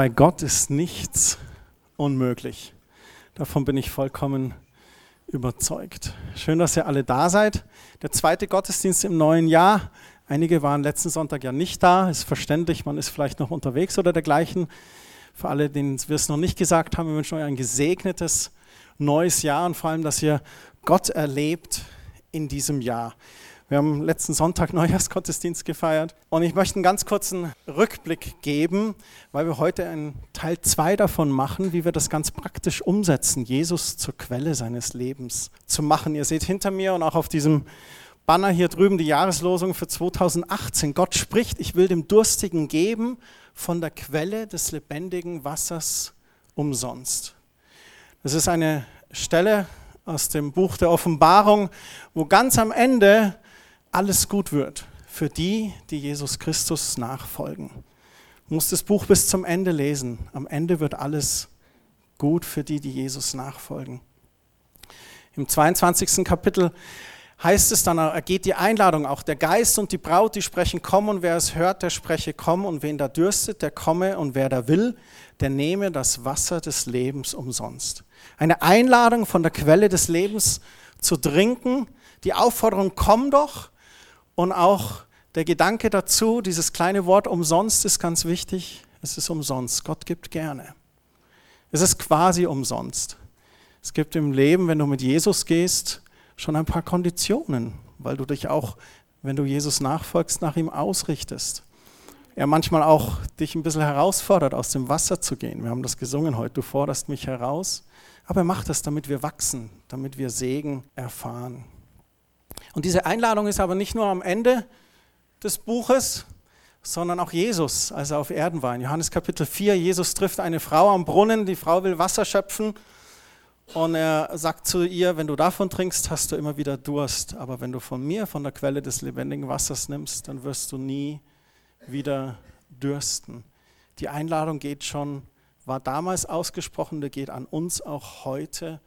bei Gott ist nichts unmöglich. Davon bin ich vollkommen überzeugt. Schön, dass ihr alle da seid. Der zweite Gottesdienst im neuen Jahr. Einige waren letzten Sonntag ja nicht da, ist verständlich, man ist vielleicht noch unterwegs oder dergleichen. Für alle, denen wir es noch nicht gesagt haben, wir wünschen euch ein gesegnetes neues Jahr und vor allem, dass ihr Gott erlebt in diesem Jahr. Wir haben letzten Sonntag Neujahrsgottesdienst gefeiert und ich möchte einen ganz kurzen Rückblick geben, weil wir heute einen Teil 2 davon machen, wie wir das ganz praktisch umsetzen, Jesus zur Quelle seines Lebens zu machen. Ihr seht hinter mir und auch auf diesem Banner hier drüben die Jahreslosung für 2018. Gott spricht, ich will dem Durstigen geben von der Quelle des lebendigen Wassers umsonst. Das ist eine Stelle aus dem Buch der Offenbarung, wo ganz am Ende alles gut wird für die, die Jesus Christus nachfolgen. Du musst das Buch bis zum Ende lesen. Am Ende wird alles gut für die, die Jesus nachfolgen. Im 22. Kapitel heißt es dann, ergeht die Einladung auch, der Geist und die Braut, die sprechen, komm und wer es hört, der spreche, komm und wen da dürstet, der komme und wer da will, der nehme das Wasser des Lebens umsonst. Eine Einladung von der Quelle des Lebens zu trinken, die Aufforderung, komm doch, und auch der Gedanke dazu, dieses kleine Wort umsonst ist ganz wichtig. Es ist umsonst. Gott gibt gerne. Es ist quasi umsonst. Es gibt im Leben, wenn du mit Jesus gehst, schon ein paar Konditionen, weil du dich auch, wenn du Jesus nachfolgst, nach ihm ausrichtest. Er manchmal auch dich ein bisschen herausfordert, aus dem Wasser zu gehen. Wir haben das gesungen heute, du forderst mich heraus. Aber er macht das, damit wir wachsen, damit wir Segen erfahren. Und diese Einladung ist aber nicht nur am Ende des Buches, sondern auch Jesus, als er auf Erden war. In Johannes Kapitel 4, Jesus trifft eine Frau am Brunnen, die Frau will Wasser schöpfen und er sagt zu ihr, wenn du davon trinkst, hast du immer wieder Durst, aber wenn du von mir, von der Quelle des lebendigen Wassers nimmst, dann wirst du nie wieder dürsten. Die Einladung geht schon, war damals ausgesprochen, die geht an uns auch heute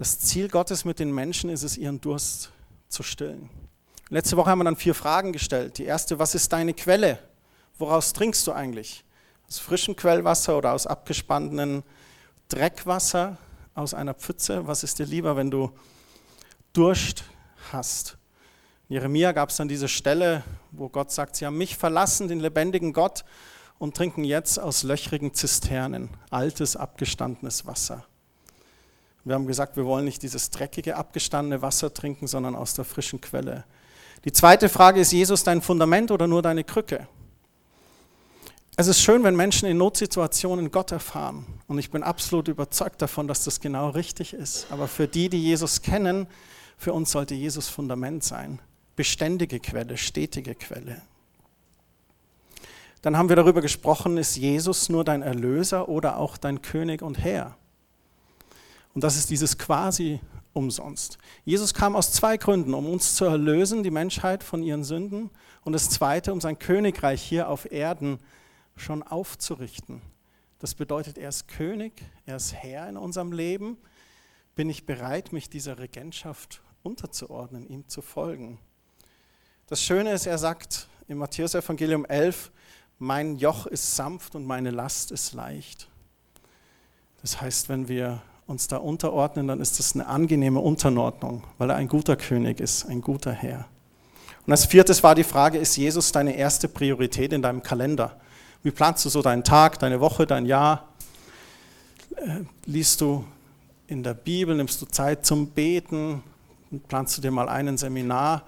das Ziel Gottes mit den Menschen ist es, ihren Durst zu stillen. Letzte Woche haben wir dann vier Fragen gestellt. Die erste, was ist deine Quelle? Woraus trinkst du eigentlich? Aus frischem Quellwasser oder aus abgespanntem Dreckwasser aus einer Pfütze? Was ist dir lieber, wenn du Durst hast? In Jeremia gab es dann diese Stelle, wo Gott sagt, sie haben mich verlassen, den lebendigen Gott, und trinken jetzt aus löchrigen Zisternen altes, abgestandenes Wasser. Wir haben gesagt, wir wollen nicht dieses dreckige, abgestandene Wasser trinken, sondern aus der frischen Quelle. Die zweite Frage ist, Jesus dein Fundament oder nur deine Krücke? Es ist schön, wenn Menschen in Notsituationen Gott erfahren. Und ich bin absolut überzeugt davon, dass das genau richtig ist. Aber für die, die Jesus kennen, für uns sollte Jesus Fundament sein. Beständige Quelle, stetige Quelle. Dann haben wir darüber gesprochen, ist Jesus nur dein Erlöser oder auch dein König und Herr? Und das ist dieses quasi umsonst. Jesus kam aus zwei Gründen, um uns zu erlösen, die Menschheit von ihren Sünden, und das zweite, um sein Königreich hier auf Erden schon aufzurichten. Das bedeutet, er ist König, er ist Herr in unserem Leben. Bin ich bereit, mich dieser Regentschaft unterzuordnen, ihm zu folgen? Das Schöne ist, er sagt im Matthäus Evangelium 11, mein Joch ist sanft und meine Last ist leicht. Das heißt, wenn wir uns da unterordnen, dann ist das eine angenehme Unterordnung, weil er ein guter König ist, ein guter Herr. Und als viertes war die Frage, ist Jesus deine erste Priorität in deinem Kalender? Wie planst du so deinen Tag, deine Woche, dein Jahr? Äh, liest du in der Bibel, nimmst du Zeit zum Beten? Planst du dir mal ein Seminar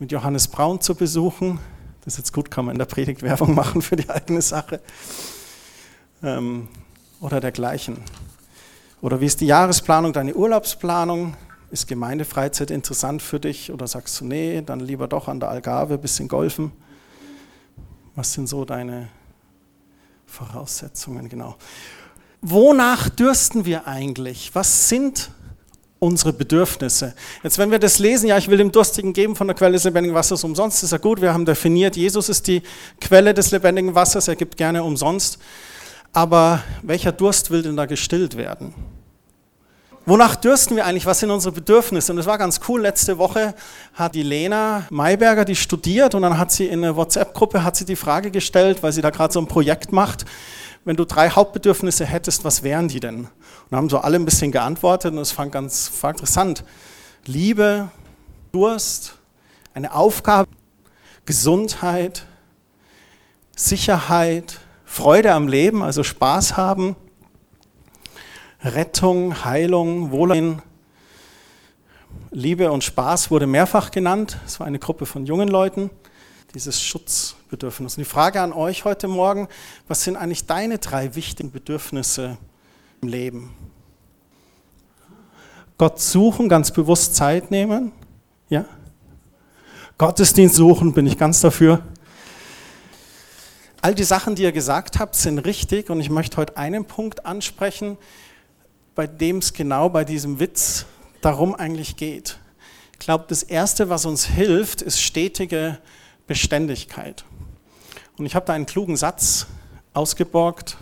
mit Johannes Braun zu besuchen? Das ist jetzt gut, kann man in der Predigt Werbung machen für die eigene Sache. Ähm, oder dergleichen. Oder wie ist die Jahresplanung, deine Urlaubsplanung? Ist Gemeindefreizeit interessant für dich? Oder sagst du, nee, dann lieber doch an der Algarve ein bisschen golfen? Was sind so deine Voraussetzungen? Genau. Wonach dürsten wir eigentlich? Was sind unsere Bedürfnisse. Jetzt, wenn wir das lesen, ja, ich will dem Durstigen geben von der Quelle des lebendigen Wassers umsonst, ist ja gut, wir haben definiert, Jesus ist die Quelle des lebendigen Wassers, er gibt gerne umsonst. Aber welcher Durst will denn da gestillt werden? Wonach dürsten wir eigentlich? Was sind unsere Bedürfnisse? Und es war ganz cool. Letzte Woche hat die Lena Mayberger, die studiert, und dann hat sie in einer WhatsApp-Gruppe hat sie die Frage gestellt, weil sie da gerade so ein Projekt macht. wenn du drei Hauptbedürfnisse hättest, was wären die denn? Und haben so alle ein bisschen geantwortet und es fand ganz war interessant. Liebe, Durst, eine Aufgabe, Gesundheit, Sicherheit, Freude am Leben, also Spaß haben, Rettung, Heilung, Wohlergehen. Liebe und Spaß wurde mehrfach genannt. Es war eine Gruppe von jungen Leuten, dieses Schutzbedürfnis. Und die Frage an euch heute Morgen, was sind eigentlich deine drei wichtigen Bedürfnisse im Leben? Gott suchen, ganz bewusst Zeit nehmen. Ja? Gottesdienst suchen, bin ich ganz dafür. All die Sachen, die ihr gesagt habt, sind richtig und ich möchte heute einen Punkt ansprechen, bei dem es genau bei diesem Witz darum eigentlich geht. Ich glaube, das Erste, was uns hilft, ist stetige Beständigkeit. Und ich habe da einen klugen Satz ausgeborgt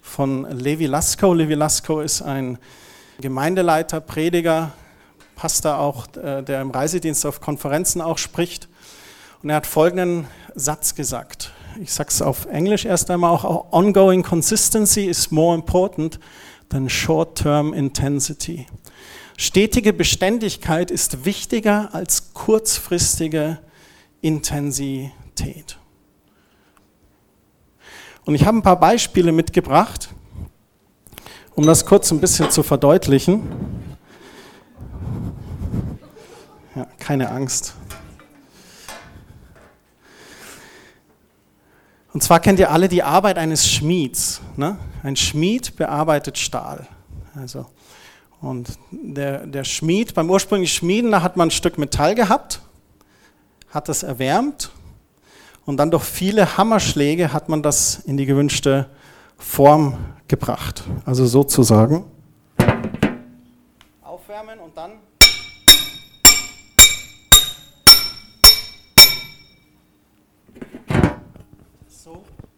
von Levi Lasko. Levi Lasko ist ein Gemeindeleiter, Prediger, Pastor auch, äh, der im Reisedienst auf Konferenzen auch spricht. Und er hat folgenden Satz gesagt. Ich sage es auf Englisch erst einmal auch. Ongoing consistency is more important than short-term intensity. Stetige Beständigkeit ist wichtiger als kurzfristige Intensität. Und ich habe ein paar Beispiele mitgebracht, um das kurz ein bisschen zu verdeutlichen. Ja, keine Angst. Und zwar kennt ihr alle die Arbeit eines Schmieds. Ne? Ein Schmied bearbeitet Stahl. Also, und der, der Schmied, beim ursprünglichen Schmieden, da hat man ein Stück Metall gehabt, hat das erwärmt und dann durch viele Hammerschläge hat man das in die gewünschte Form gebracht. Also sozusagen aufwärmen und dann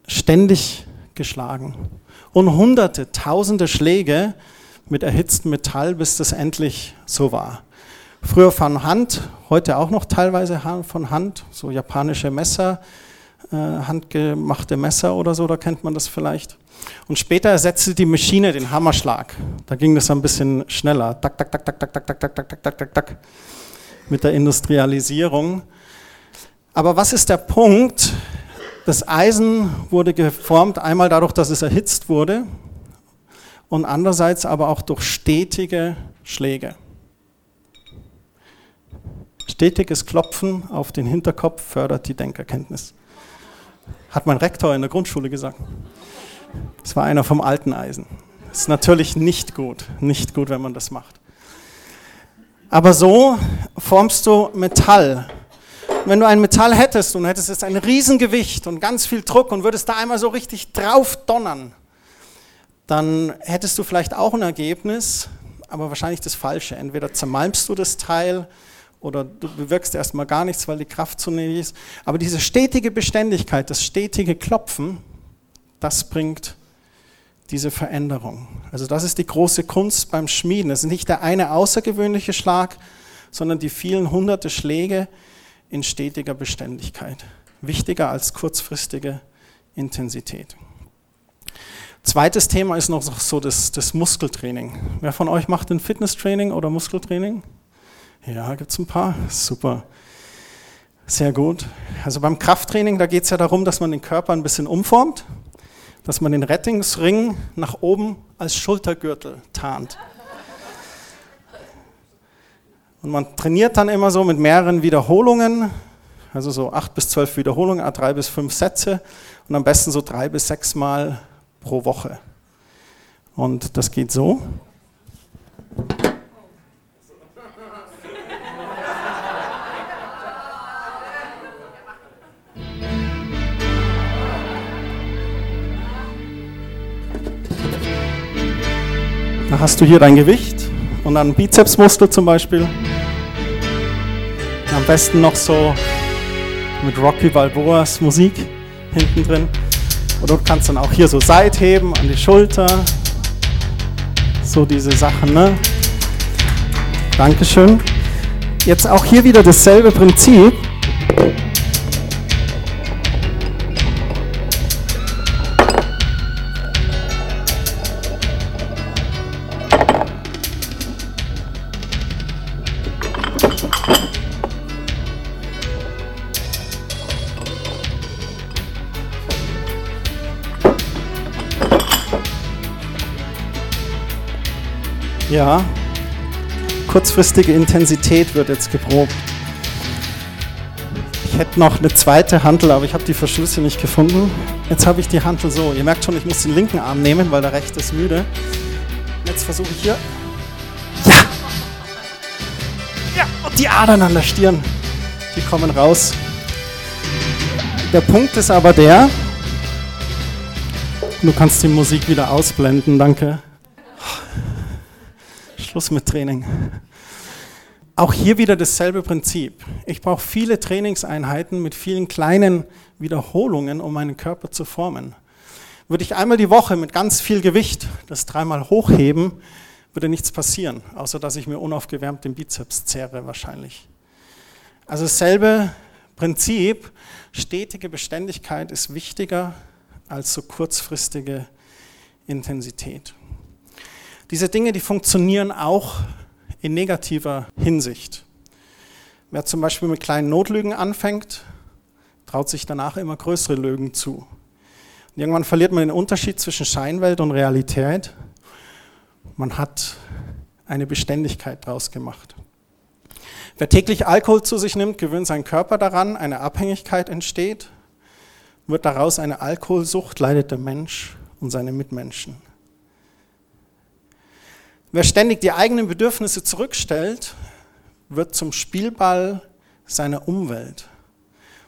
ständig geschlagen. Und hunderte, tausende Schläge mit erhitztem Metall, bis das endlich so war. Früher von Hand, heute auch noch teilweise von Hand, so japanische Messer, äh, handgemachte Messer oder so, da kennt man das vielleicht. Und später ersetzte die Maschine den Hammerschlag. Da ging das ein bisschen schneller. Tak, tak, tak, tak, tak, tak, tak, tak, tak, tak, tak, tak, mit der Industrialisierung. Aber was ist der Punkt? Das Eisen wurde geformt einmal dadurch, dass es erhitzt wurde und andererseits aber auch durch stetige Schläge. Stetiges Klopfen auf den Hinterkopf fördert die Denkerkenntnis. Hat mein Rektor in der Grundschule gesagt. Das war einer vom alten Eisen. Das ist natürlich nicht gut, nicht gut, wenn man das macht. Aber so formst du Metall wenn du ein Metall hättest und hättest jetzt ein Riesengewicht und ganz viel Druck und würdest da einmal so richtig drauf donnern, dann hättest du vielleicht auch ein Ergebnis, aber wahrscheinlich das Falsche. Entweder zermalmst du das Teil oder du bewirkst erstmal gar nichts, weil die Kraft zu niedrig ist. Aber diese stetige Beständigkeit, das stetige Klopfen, das bringt diese Veränderung. Also das ist die große Kunst beim Schmieden. Es ist nicht der eine außergewöhnliche Schlag, sondern die vielen hunderte Schläge, in stetiger Beständigkeit. Wichtiger als kurzfristige Intensität. Zweites Thema ist noch so das, das Muskeltraining. Wer von euch macht ein Fitnesstraining oder Muskeltraining? Ja, gibt es ein paar. Super. Sehr gut. Also beim Krafttraining, da geht es ja darum, dass man den Körper ein bisschen umformt, dass man den Rettungsring nach oben als Schultergürtel tarnt. Und man trainiert dann immer so mit mehreren Wiederholungen, also so acht bis zwölf Wiederholungen, drei bis fünf Sätze und am besten so drei bis sechs Mal pro Woche. Und das geht so. Da hast du hier dein Gewicht und dann Bizepsmuskel zum Beispiel. Besten noch so mit Rocky Balboas Musik hinten drin. Oder du kannst dann auch hier so Seitheben an die Schulter. So diese Sachen, ne? Dankeschön. Jetzt auch hier wieder dasselbe Prinzip. Ja, kurzfristige Intensität wird jetzt geprobt. Ich hätte noch eine zweite Hantel, aber ich habe die Verschlüsse nicht gefunden. Jetzt habe ich die Hantel so. Ihr merkt schon, ich muss den linken Arm nehmen, weil der rechte ist müde. Jetzt versuche ich hier. Ja! Ja, und die Adern an der Stirn, die kommen raus. Der Punkt ist aber der, du kannst die Musik wieder ausblenden, danke. Schluss mit Training. Auch hier wieder dasselbe Prinzip. Ich brauche viele Trainingseinheiten mit vielen kleinen Wiederholungen, um meinen Körper zu formen. Würde ich einmal die Woche mit ganz viel Gewicht das dreimal hochheben, würde nichts passieren, außer dass ich mir unaufgewärmt den Bizeps zehre wahrscheinlich. Also dasselbe Prinzip, stetige Beständigkeit ist wichtiger als so kurzfristige Intensität. Diese Dinge, die funktionieren auch in negativer Hinsicht. Wer zum Beispiel mit kleinen Notlügen anfängt, traut sich danach immer größere Lügen zu. Und irgendwann verliert man den Unterschied zwischen Scheinwelt und Realität. Man hat eine Beständigkeit daraus gemacht. Wer täglich Alkohol zu sich nimmt, gewöhnt seinen Körper daran, eine Abhängigkeit entsteht, wird daraus eine Alkoholsucht, leidet der Mensch und seine Mitmenschen. Wer ständig die eigenen Bedürfnisse zurückstellt, wird zum Spielball seiner Umwelt.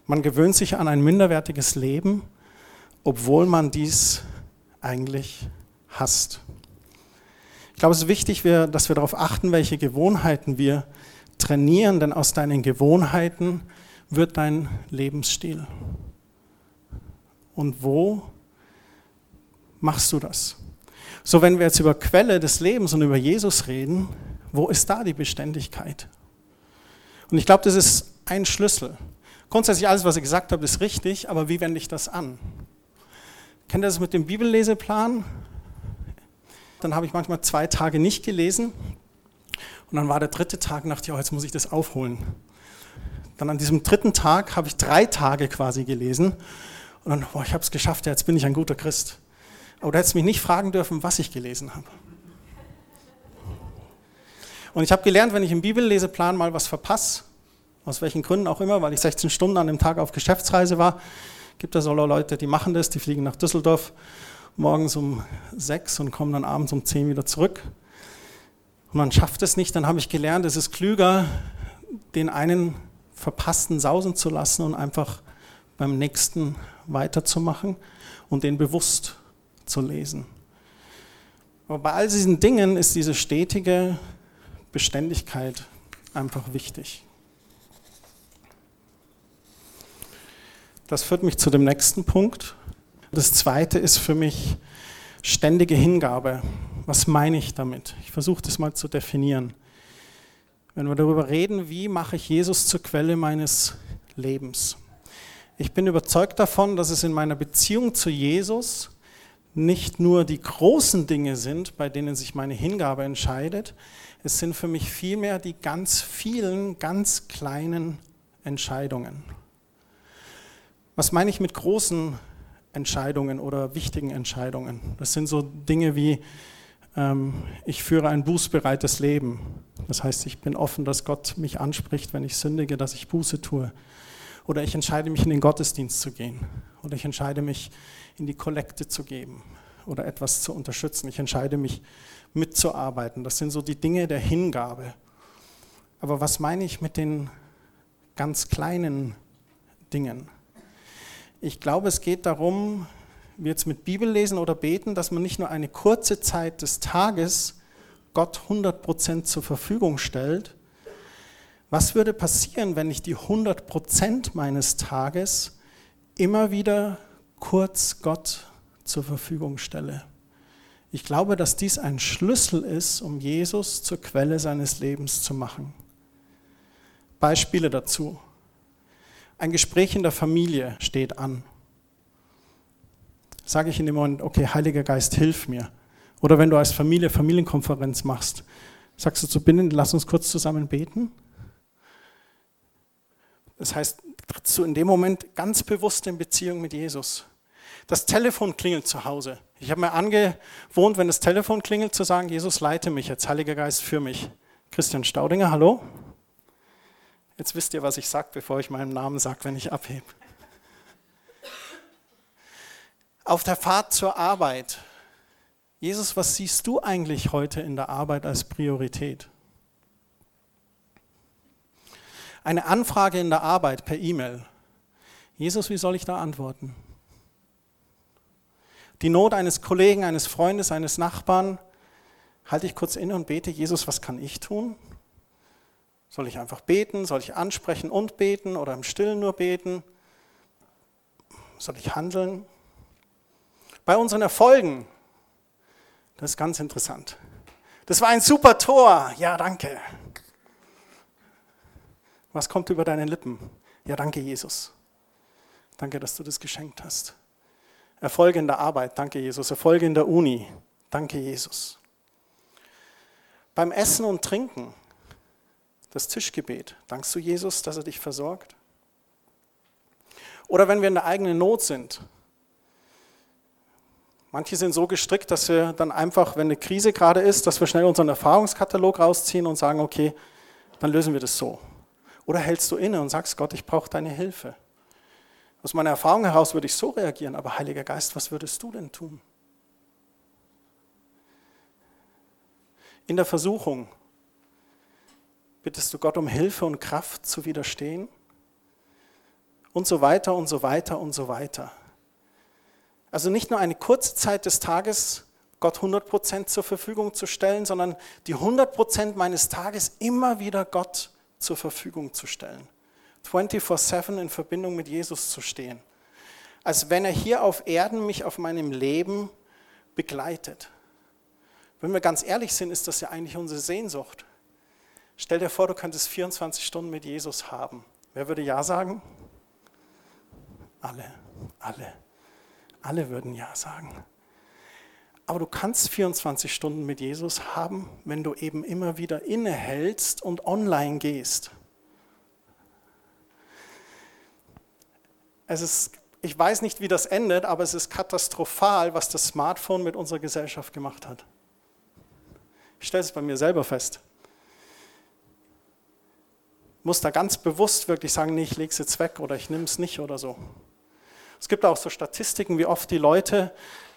Man gewöhnt sich an ein minderwertiges Leben, obwohl man dies eigentlich hasst. Ich glaube, es ist wichtig, dass wir darauf achten, welche Gewohnheiten wir trainieren, denn aus deinen Gewohnheiten wird dein Lebensstil. Und wo machst du das? So, wenn wir jetzt über Quelle des Lebens und über Jesus reden, wo ist da die Beständigkeit? Und ich glaube, das ist ein Schlüssel. Grundsätzlich alles, was ich gesagt habe, ist richtig, aber wie wende ich das an? Kennt ihr das mit dem Bibelleseplan? Dann habe ich manchmal zwei Tage nicht gelesen und dann war der dritte Tag, dachte ich, oh, jetzt muss ich das aufholen. Dann an diesem dritten Tag habe ich drei Tage quasi gelesen und dann, boah, ich habe es geschafft, jetzt bin ich ein guter Christ. Aber du hättest mich nicht fragen dürfen, was ich gelesen habe. Und ich habe gelernt, wenn ich im Bibelleseplan mal was verpasse, aus welchen Gründen auch immer, weil ich 16 Stunden an dem Tag auf Geschäftsreise war, gibt es auch Leute, die machen das, die fliegen nach Düsseldorf morgens um sechs und kommen dann abends um zehn wieder zurück. Und man schafft es nicht, dann habe ich gelernt, es ist klüger, den einen verpassten sausen zu lassen und einfach beim nächsten weiterzumachen und den bewusst zu lesen. Aber bei all diesen Dingen ist diese stetige Beständigkeit einfach wichtig. Das führt mich zu dem nächsten Punkt. Das zweite ist für mich ständige Hingabe. Was meine ich damit? Ich versuche das mal zu definieren. Wenn wir darüber reden, wie mache ich Jesus zur Quelle meines Lebens? Ich bin überzeugt davon, dass es in meiner Beziehung zu Jesus nicht nur die großen Dinge sind, bei denen sich meine Hingabe entscheidet, es sind für mich vielmehr die ganz vielen, ganz kleinen Entscheidungen. Was meine ich mit großen Entscheidungen oder wichtigen Entscheidungen? Das sind so Dinge wie, ähm, ich führe ein bußbereites Leben. Das heißt, ich bin offen, dass Gott mich anspricht, wenn ich sündige, dass ich Buße tue. Oder ich entscheide mich, in den Gottesdienst zu gehen. Oder ich entscheide mich, in die Kollekte zu geben oder etwas zu unterstützen. Ich entscheide mich, mitzuarbeiten. Das sind so die Dinge der Hingabe. Aber was meine ich mit den ganz kleinen Dingen? Ich glaube, es geht darum, wie jetzt mit Bibel lesen oder beten, dass man nicht nur eine kurze Zeit des Tages Gott 100% zur Verfügung stellt. Was würde passieren, wenn ich die 100% meines Tages immer wieder kurz Gott zur Verfügung stelle. Ich glaube, dass dies ein Schlüssel ist, um Jesus zur Quelle seines Lebens zu machen. Beispiele dazu. Ein Gespräch in der Familie steht an. Sage ich in dem Moment, okay, Heiliger Geist, hilf mir. Oder wenn du als Familie Familienkonferenz machst, sagst du zu Binnen, lass uns kurz zusammen beten. Das heißt, trittst du in dem Moment ganz bewusst in Beziehung mit Jesus. Das Telefon klingelt zu Hause. Ich habe mir angewohnt, wenn das Telefon klingelt, zu sagen, Jesus, leite mich jetzt, Heiliger Geist, für mich. Christian Staudinger, hallo? Jetzt wisst ihr, was ich sage, bevor ich meinen Namen sage, wenn ich abhebe. Auf der Fahrt zur Arbeit. Jesus, was siehst du eigentlich heute in der Arbeit als Priorität? Eine Anfrage in der Arbeit per E-Mail. Jesus, wie soll ich da antworten? Die Not eines Kollegen, eines Freundes, eines Nachbarn, halte ich kurz inne und bete, Jesus, was kann ich tun? Soll ich einfach beten? Soll ich ansprechen und beten oder im Stillen nur beten? Soll ich handeln? Bei unseren Erfolgen, das ist ganz interessant. Das war ein super Tor. Ja, danke. Was kommt über deine Lippen? Ja, danke, Jesus. Danke, dass du das geschenkt hast. Erfolge in der Arbeit, danke, Jesus. Erfolge in der Uni, danke, Jesus. Beim Essen und Trinken, das Tischgebet. Dankst du Jesus, dass er dich versorgt? Oder wenn wir in der eigenen Not sind. Manche sind so gestrickt, dass wir dann einfach, wenn eine Krise gerade ist, dass wir schnell unseren Erfahrungskatalog rausziehen und sagen, okay, dann lösen wir das so. Oder hältst du inne und sagst, Gott, ich brauche deine Hilfe. Aus meiner Erfahrung heraus würde ich so reagieren, aber Heiliger Geist, was würdest du denn tun? In der Versuchung bittest du Gott um Hilfe und Kraft zu widerstehen? Und so weiter und so weiter und so weiter. Also nicht nur eine kurze Zeit des Tages Gott 100% zur Verfügung zu stellen, sondern die 100% meines Tages immer wieder Gott zur Verfügung zu stellen. 24/7 in Verbindung mit Jesus zu stehen. Als wenn er hier auf Erden mich auf meinem Leben begleitet. Wenn wir ganz ehrlich sind, ist das ja eigentlich unsere Sehnsucht. Stell dir vor, du könntest 24 Stunden mit Jesus haben. Wer würde Ja sagen? Alle, alle, alle würden Ja sagen. Aber du kannst 24 Stunden mit Jesus haben, wenn du eben immer wieder innehältst und online gehst. Es ist, ich weiß nicht, wie das endet, aber es ist katastrophal, was das Smartphone mit unserer Gesellschaft gemacht hat. Ich stelle es bei mir selber fest muss da ganz bewusst wirklich sagen, nee, ich lege es jetzt weg oder ich nehme es nicht oder so. Es gibt auch so Statistiken, wie oft die Leute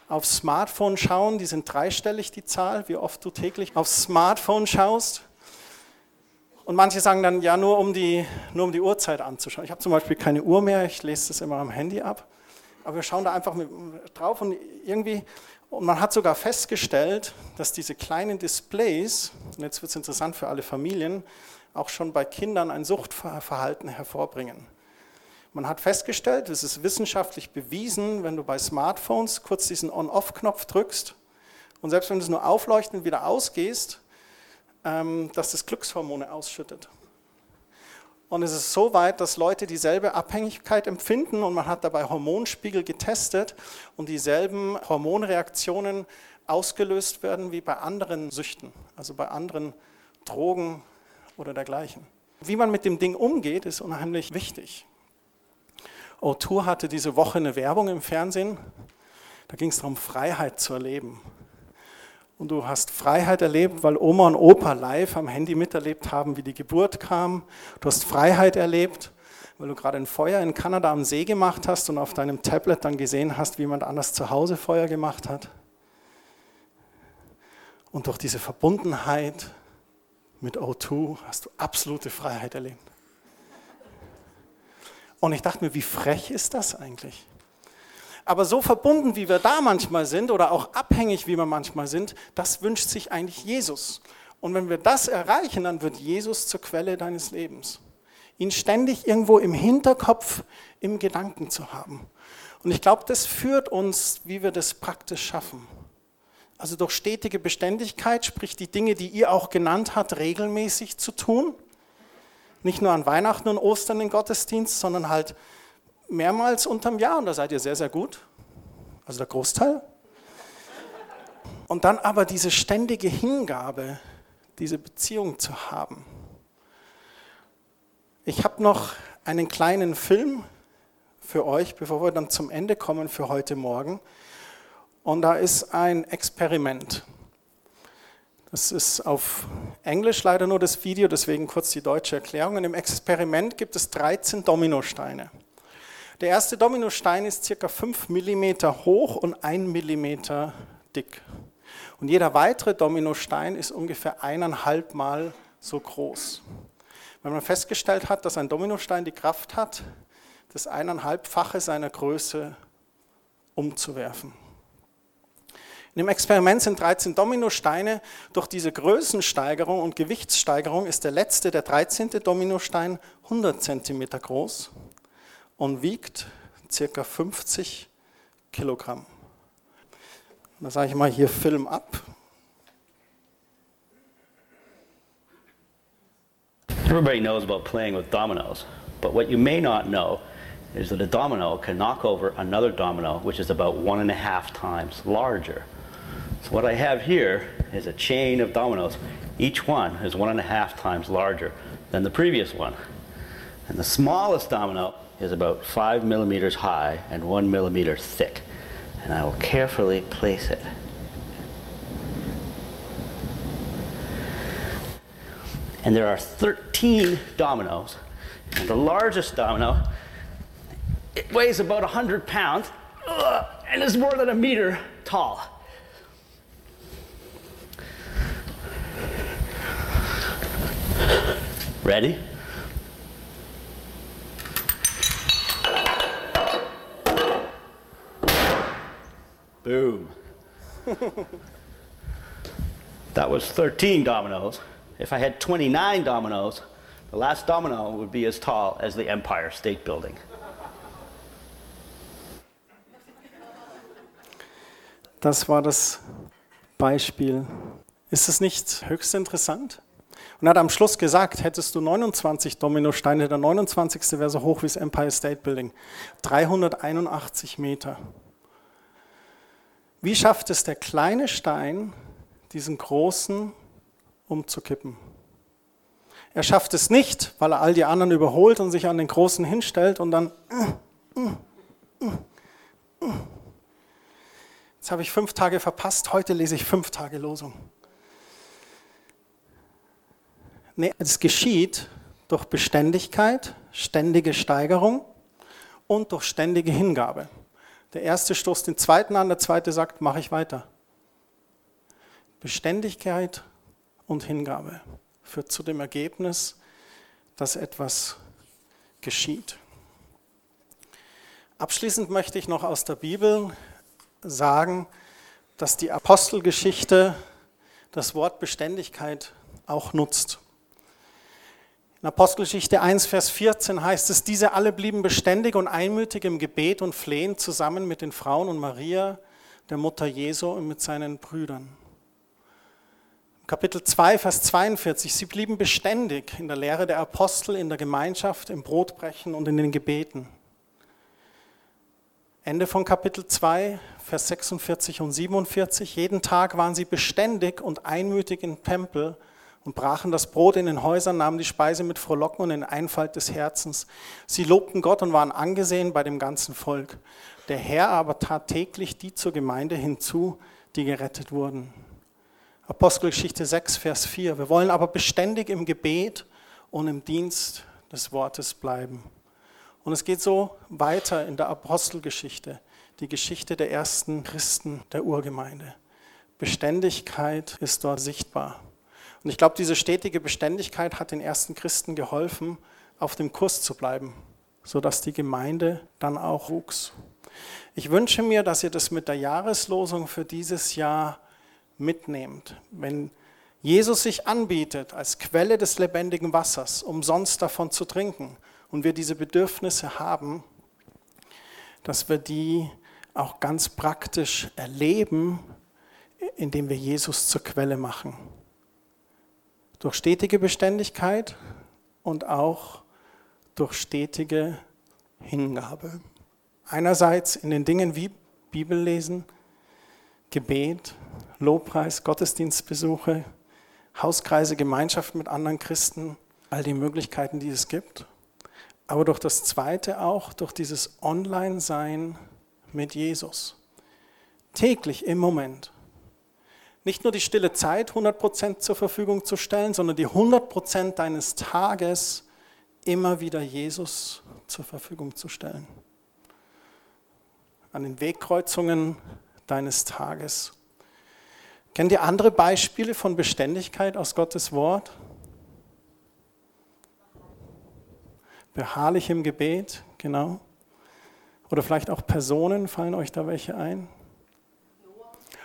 aufs Smartphone schauen, die sind dreistellig, die Zahl, wie oft du täglich aufs Smartphone schaust. Und manche sagen dann, ja, nur um die, nur um die Uhrzeit anzuschauen. Ich habe zum Beispiel keine Uhr mehr, ich lese das immer am Handy ab. Aber wir schauen da einfach drauf und irgendwie, und man hat sogar festgestellt, dass diese kleinen Displays, und jetzt wird es interessant für alle Familien, auch schon bei Kindern ein Suchtverhalten hervorbringen. Man hat festgestellt, es ist wissenschaftlich bewiesen, wenn du bei Smartphones kurz diesen On-Off-Knopf drückst und selbst wenn du es nur aufleuchten wieder ausgehst, dass das Glückshormone ausschüttet. Und es ist so weit, dass Leute dieselbe Abhängigkeit empfinden und man hat dabei Hormonspiegel getestet und dieselben Hormonreaktionen ausgelöst werden wie bei anderen Süchten, also bei anderen Drogen, oder dergleichen. Wie man mit dem Ding umgeht, ist unheimlich wichtig. O2 hatte diese Woche eine Werbung im Fernsehen. Da ging es darum, Freiheit zu erleben. Und du hast Freiheit erlebt, weil Oma und Opa live am Handy miterlebt haben, wie die Geburt kam. Du hast Freiheit erlebt, weil du gerade ein Feuer in Kanada am See gemacht hast und auf deinem Tablet dann gesehen hast, wie jemand anders zu Hause Feuer gemacht hat. Und durch diese Verbundenheit mit O2 hast du absolute Freiheit erlebt. Und ich dachte mir, wie frech ist das eigentlich? Aber so verbunden, wie wir da manchmal sind oder auch abhängig, wie wir manchmal sind, das wünscht sich eigentlich Jesus. Und wenn wir das erreichen, dann wird Jesus zur Quelle deines Lebens. Ihn ständig irgendwo im Hinterkopf, im Gedanken zu haben. Und ich glaube, das führt uns, wie wir das praktisch schaffen. Also durch stetige Beständigkeit, sprich die Dinge, die ihr auch genannt habt, regelmäßig zu tun. Nicht nur an Weihnachten und Ostern den Gottesdienst, sondern halt mehrmals unterm Jahr und da seid ihr sehr, sehr gut. Also der Großteil. Und dann aber diese ständige Hingabe, diese Beziehung zu haben. Ich habe noch einen kleinen Film für euch, bevor wir dann zum Ende kommen für heute Morgen. und da ist ein Experiment. Das ist auf Englisch leider nur das Video, deswegen kurz die deutsche Erklärung. In dem Experiment gibt es 13 Dominosteine. Der erste Dominostein ist circa 5 mm hoch und 1 mm dick. Und jeder weitere Dominostein ist ungefähr eineinhalb Mal so groß. Weil man festgestellt hat, dass ein Dominostein die Kraft hat, das eineinhalbfache seiner Größe umzuwerfen. In dem Experiment sind 13 Dominosteine. Durch diese Größensteigerung und Gewichtssteigerung ist der letzte, der 13. Dominostein 100 cm groß und wiegt ca. 50 Kilogramm. Da sage ich mal hier Film ab. Everybody knows about playing with dominoes, but what you may not know is that a domino can knock over another domino which is about one and a half times larger. So what I have here is a chain of dominoes. Each one is one and a half times larger than the previous one. And the smallest domino is about five millimeters high and one millimeter thick and I will carefully place it. And there are 13 dominoes, and the largest domino it weighs about 100 pounds and is more than a meter tall. Ready? Boom. that was 13 dominoes. If I had 29 dominoes, the last domino would be as tall as the Empire State Building. Das war das Beispiel. Ist es nicht höchst interessant? Und er hat am Schluss gesagt, hättest du 29 Dominosteine, der 29. wäre so hoch wie das Empire State Building. 381 Meter. Wie schafft es der kleine Stein, diesen großen umzukippen? Er schafft es nicht, weil er all die anderen überholt und sich an den großen hinstellt und dann. Jetzt habe ich fünf Tage verpasst, heute lese ich fünf Tage Losung. Nee, es geschieht durch Beständigkeit, ständige Steigerung und durch ständige Hingabe. Der erste stoßt den zweiten an, der zweite sagt, mache ich weiter. Beständigkeit und Hingabe führt zu dem Ergebnis, dass etwas geschieht. Abschließend möchte ich noch aus der Bibel sagen, dass die Apostelgeschichte das Wort Beständigkeit auch nutzt. In Apostelgeschichte 1, Vers 14 heißt es, diese alle blieben beständig und einmütig im Gebet und Flehen zusammen mit den Frauen und Maria, der Mutter Jesu und mit seinen Brüdern. Kapitel 2, Vers 42, sie blieben beständig in der Lehre der Apostel, in der Gemeinschaft, im Brotbrechen und in den Gebeten. Ende von Kapitel 2, Vers 46 und 47, jeden Tag waren sie beständig und einmütig im Tempel und brachen das Brot in den Häusern, nahmen die Speise mit Frohlocken und in Einfalt des Herzens. Sie lobten Gott und waren angesehen bei dem ganzen Volk. Der Herr aber tat täglich die zur Gemeinde hinzu, die gerettet wurden. Apostelgeschichte 6, Vers 4. Wir wollen aber beständig im Gebet und im Dienst des Wortes bleiben. Und es geht so weiter in der Apostelgeschichte, die Geschichte der ersten Christen der Urgemeinde. Beständigkeit ist dort sichtbar. Und ich glaube, diese stetige Beständigkeit hat den ersten Christen geholfen, auf dem Kurs zu bleiben, sodass die Gemeinde dann auch wuchs. Ich wünsche mir, dass ihr das mit der Jahreslosung für dieses Jahr mitnehmt. Wenn Jesus sich anbietet als Quelle des lebendigen Wassers, umsonst davon zu trinken, und wir diese Bedürfnisse haben, dass wir die auch ganz praktisch erleben, indem wir Jesus zur Quelle machen durch stetige Beständigkeit und auch durch stetige Hingabe. Einerseits in den Dingen wie Bibellesen, Gebet, Lobpreis, Gottesdienstbesuche, Hauskreise, Gemeinschaft mit anderen Christen, all die Möglichkeiten, die es gibt. Aber durch das Zweite auch, durch dieses Online-Sein mit Jesus. täglich im Moment nicht nur die stille Zeit 100% zur Verfügung zu stellen, sondern die 100% deines Tages immer wieder Jesus zur Verfügung zu stellen. An den Wegkreuzungen deines Tages. Kennt ihr andere Beispiele von Beständigkeit aus Gottes Wort? Beharrlich im Gebet, genau. Oder vielleicht auch Personen, fallen euch da welche ein?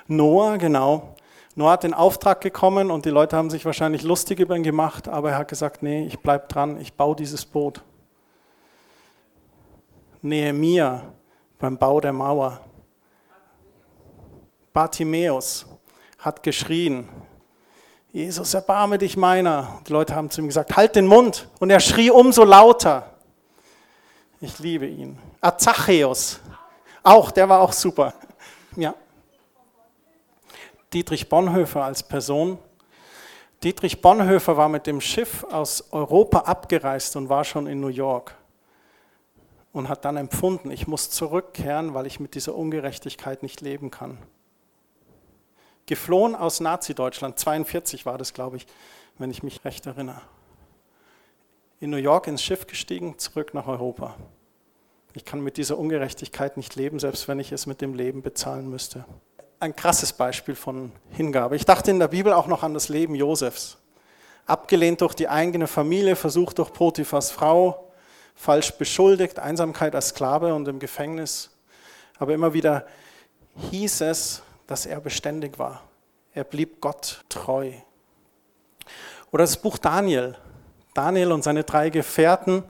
Noah, genau. Noah hat den Auftrag bekommen und die Leute haben sich wahrscheinlich lustig über ihn gemacht, aber er hat gesagt, nee, ich bleibe dran, ich baue dieses Boot. Nehemia beim Bau der Mauer. Bartimäus hat geschrien, Jesus, erbarme dich meiner. Die Leute haben zu ihm gesagt, halt den Mund. Und er schrie umso lauter. Ich liebe ihn. Azacheus, auch, der war auch super. Ja. Dietrich Bonhoeffer als Person. Dietrich Bonhoeffer war mit dem Schiff aus Europa abgereist und war schon in New York und hat dann empfunden, ich muss zurückkehren, weil ich mit dieser Ungerechtigkeit nicht leben kann. Geflohen aus Nazi-Deutschland, 42 war das, glaube ich, wenn ich mich recht erinnere. In New York ins Schiff gestiegen, zurück nach Europa. Ich kann mit dieser Ungerechtigkeit nicht leben, selbst wenn ich es mit dem Leben bezahlen müsste ein krasses Beispiel von Hingabe. Ich dachte in der Bibel auch noch an das Leben Josefs. Abgelehnt durch die eigene Familie, versucht durch Potiphas Frau, falsch beschuldigt, Einsamkeit als Sklave und im Gefängnis. Aber immer wieder hieß es, dass er beständig war. Er blieb Gott treu. Oder das Buch Daniel. Daniel und seine drei Gefährten.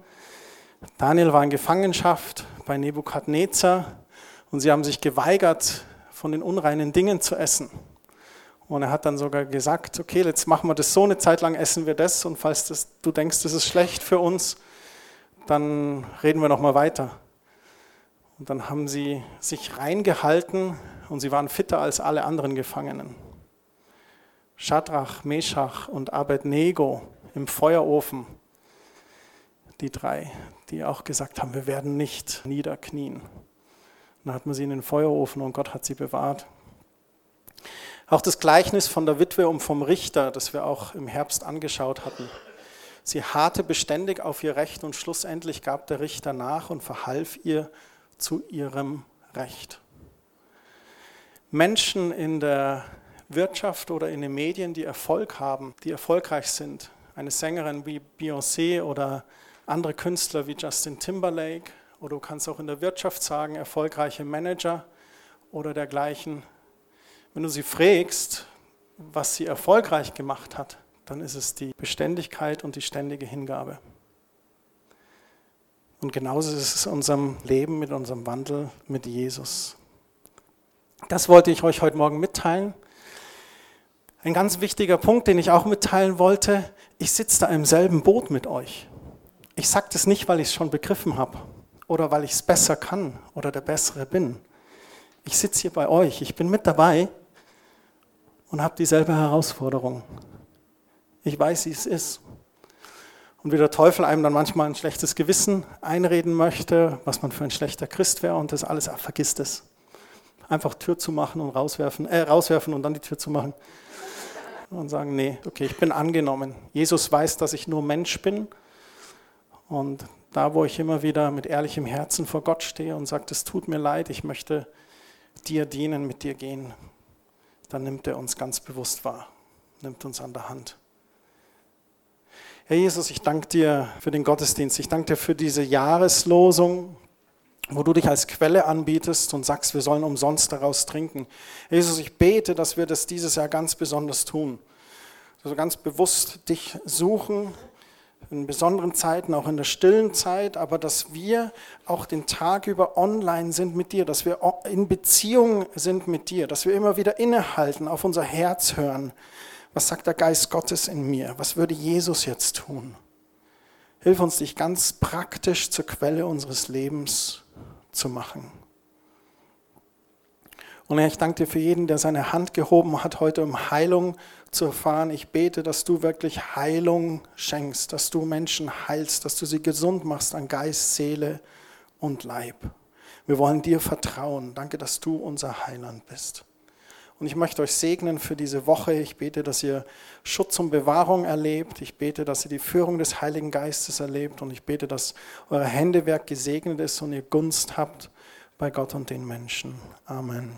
Daniel war in Gefangenschaft bei Nebukadnezar und sie haben sich geweigert, von den unreinen Dingen zu essen. Und er hat dann sogar gesagt, okay, jetzt machen wir das so, eine Zeit lang essen wir das und falls das, du denkst, das ist schlecht für uns, dann reden wir nochmal weiter. Und dann haben sie sich reingehalten und sie waren fitter als alle anderen Gefangenen. Shadrach, Meshach und Abednego im Feuerofen, die drei, die auch gesagt haben, wir werden nicht niederknien. Dann hat man sie in den Feuerofen und Gott hat sie bewahrt. Auch das Gleichnis von der Witwe und vom Richter, das wir auch im Herbst angeschaut hatten. Sie harrte beständig auf ihr Recht und schlussendlich gab der Richter nach und verhalf ihr zu ihrem Recht. Menschen in der Wirtschaft oder in den Medien, die Erfolg haben, die erfolgreich sind, eine Sängerin wie Beyoncé oder andere Künstler wie Justin Timberlake oder du kannst auch in der Wirtschaft sagen, erfolgreiche Manager oder dergleichen. Wenn du sie fragst, was sie erfolgreich gemacht hat, dann ist es die Beständigkeit und die ständige Hingabe. Und genauso ist es in unserem Leben, mit unserem Wandel mit Jesus. Das wollte ich euch heute Morgen mitteilen. Ein ganz wichtiger Punkt, den ich auch mitteilen wollte, ich sitze da im selben Boot mit euch. Ich sage das nicht, weil ich es schon begriffen habe oder weil ich es besser kann oder der Bessere bin. Ich sitze hier bei euch, ich bin mit dabei und habe dieselbe Herausforderung. Ich weiß, wie es ist. Und wie der Teufel einem dann manchmal ein schlechtes Gewissen einreden möchte, was man für ein schlechter Christ wäre und das alles, ach, vergisst es. Einfach Tür zu machen und rauswerfen, äh, rauswerfen und dann die Tür zu machen. Und sagen, nee, okay, ich bin angenommen. Jesus weiß, dass ich nur Mensch bin und da, wo ich immer wieder mit ehrlichem Herzen vor Gott stehe und sage, es tut mir leid, ich möchte dir dienen, mit dir gehen, dann nimmt er uns ganz bewusst wahr, nimmt uns an der Hand. Herr Jesus, ich danke dir für den Gottesdienst. Ich danke dir für diese Jahreslosung, wo du dich als Quelle anbietest und sagst, wir sollen umsonst daraus trinken. Jesus, ich bete, dass wir das dieses Jahr ganz besonders tun. Also ganz bewusst dich suchen, in besonderen Zeiten, auch in der stillen Zeit, aber dass wir auch den Tag über online sind mit dir, dass wir in Beziehung sind mit dir, dass wir immer wieder innehalten, auf unser Herz hören. Was sagt der Geist Gottes in mir? Was würde Jesus jetzt tun? Hilf uns, dich ganz praktisch zur Quelle unseres Lebens zu machen. Und Herr, ich danke dir für jeden, der seine Hand gehoben hat heute, um Heilung zu erfahren. Ich bete, dass du wirklich Heilung schenkst, dass du Menschen heilst, dass du sie gesund machst an Geist, Seele und Leib. Wir wollen dir vertrauen. Danke, dass du unser Heiland bist. Und ich möchte euch segnen für diese Woche. Ich bete, dass ihr Schutz und Bewahrung erlebt. Ich bete, dass ihr die Führung des Heiligen Geistes erlebt. Und ich bete, dass euer Händewerk gesegnet ist und ihr Gunst habt bei Gott und den Menschen. Amen.